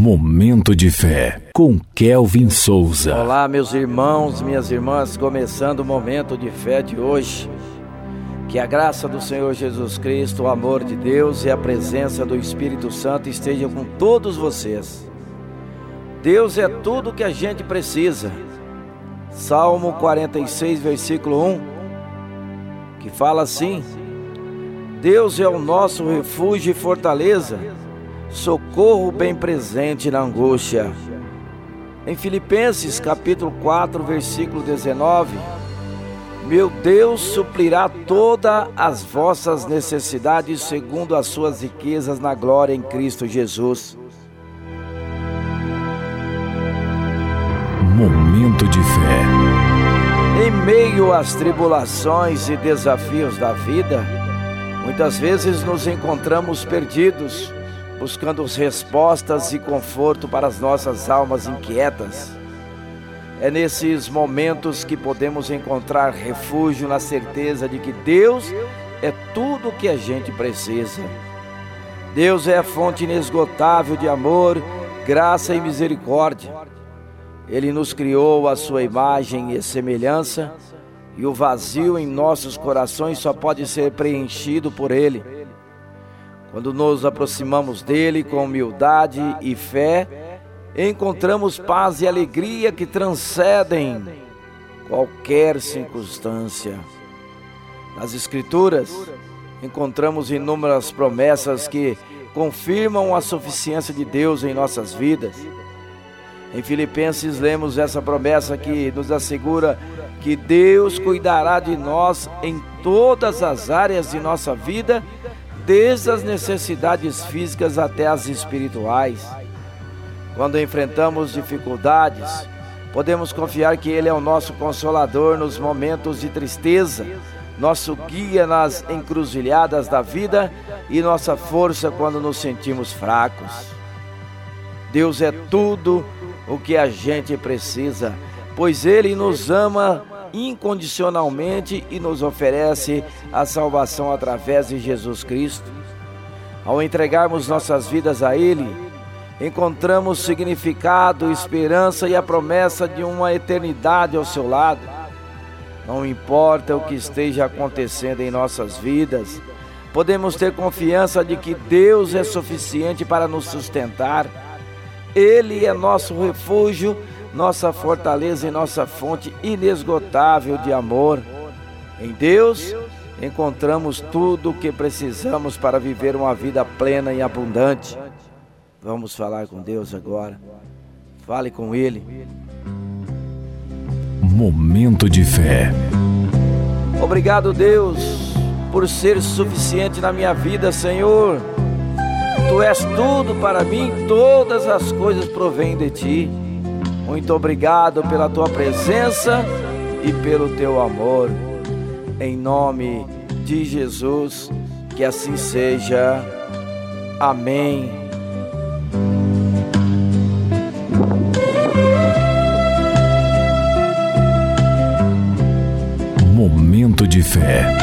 Momento de fé com Kelvin Souza. Olá, meus irmãos, minhas irmãs, começando o momento de fé de hoje. Que a graça do Senhor Jesus Cristo, o amor de Deus e a presença do Espírito Santo estejam com todos vocês. Deus é tudo que a gente precisa. Salmo 46, versículo 1, que fala assim: Deus é o nosso refúgio e fortaleza socorro bem presente na angústia. Em Filipenses capítulo 4, versículo 19, meu Deus suprirá todas as vossas necessidades segundo as suas riquezas na glória em Cristo Jesus. Momento de fé. Em meio às tribulações e desafios da vida, muitas vezes nos encontramos perdidos buscando respostas e conforto para as nossas almas inquietas. É nesses momentos que podemos encontrar refúgio na certeza de que Deus é tudo o que a gente precisa. Deus é a fonte inesgotável de amor, graça e misericórdia. Ele nos criou a sua imagem e semelhança, e o vazio em nossos corações só pode ser preenchido por Ele. Quando nos aproximamos dele com humildade e fé, encontramos paz e alegria que transcendem qualquer circunstância. Nas Escrituras, encontramos inúmeras promessas que confirmam a suficiência de Deus em nossas vidas. Em Filipenses, lemos essa promessa que nos assegura que Deus cuidará de nós em todas as áreas de nossa vida desde as necessidades físicas até as espirituais. Quando enfrentamos dificuldades, podemos confiar que Ele é o nosso consolador nos momentos de tristeza, nosso guia nas encruzilhadas da vida e nossa força quando nos sentimos fracos. Deus é tudo o que a gente precisa, pois Ele nos ama incondicionalmente e nos oferece a salvação através de Jesus Cristo. Ao entregarmos nossas vidas a Ele, encontramos significado, esperança e a promessa de uma eternidade ao seu lado. Não importa o que esteja acontecendo em nossas vidas, podemos ter confiança de que Deus é suficiente para nos sustentar. Ele é nosso refúgio nossa fortaleza e nossa fonte inesgotável de amor. Em Deus encontramos tudo o que precisamos para viver uma vida plena e abundante. Vamos falar com Deus agora. Fale com Ele. Momento de fé. Obrigado, Deus, por ser suficiente na minha vida, Senhor. Tu és tudo para mim, todas as coisas provêm de ti. Muito obrigado pela tua presença e pelo teu amor. Em nome de Jesus, que assim seja. Amém. Momento de fé.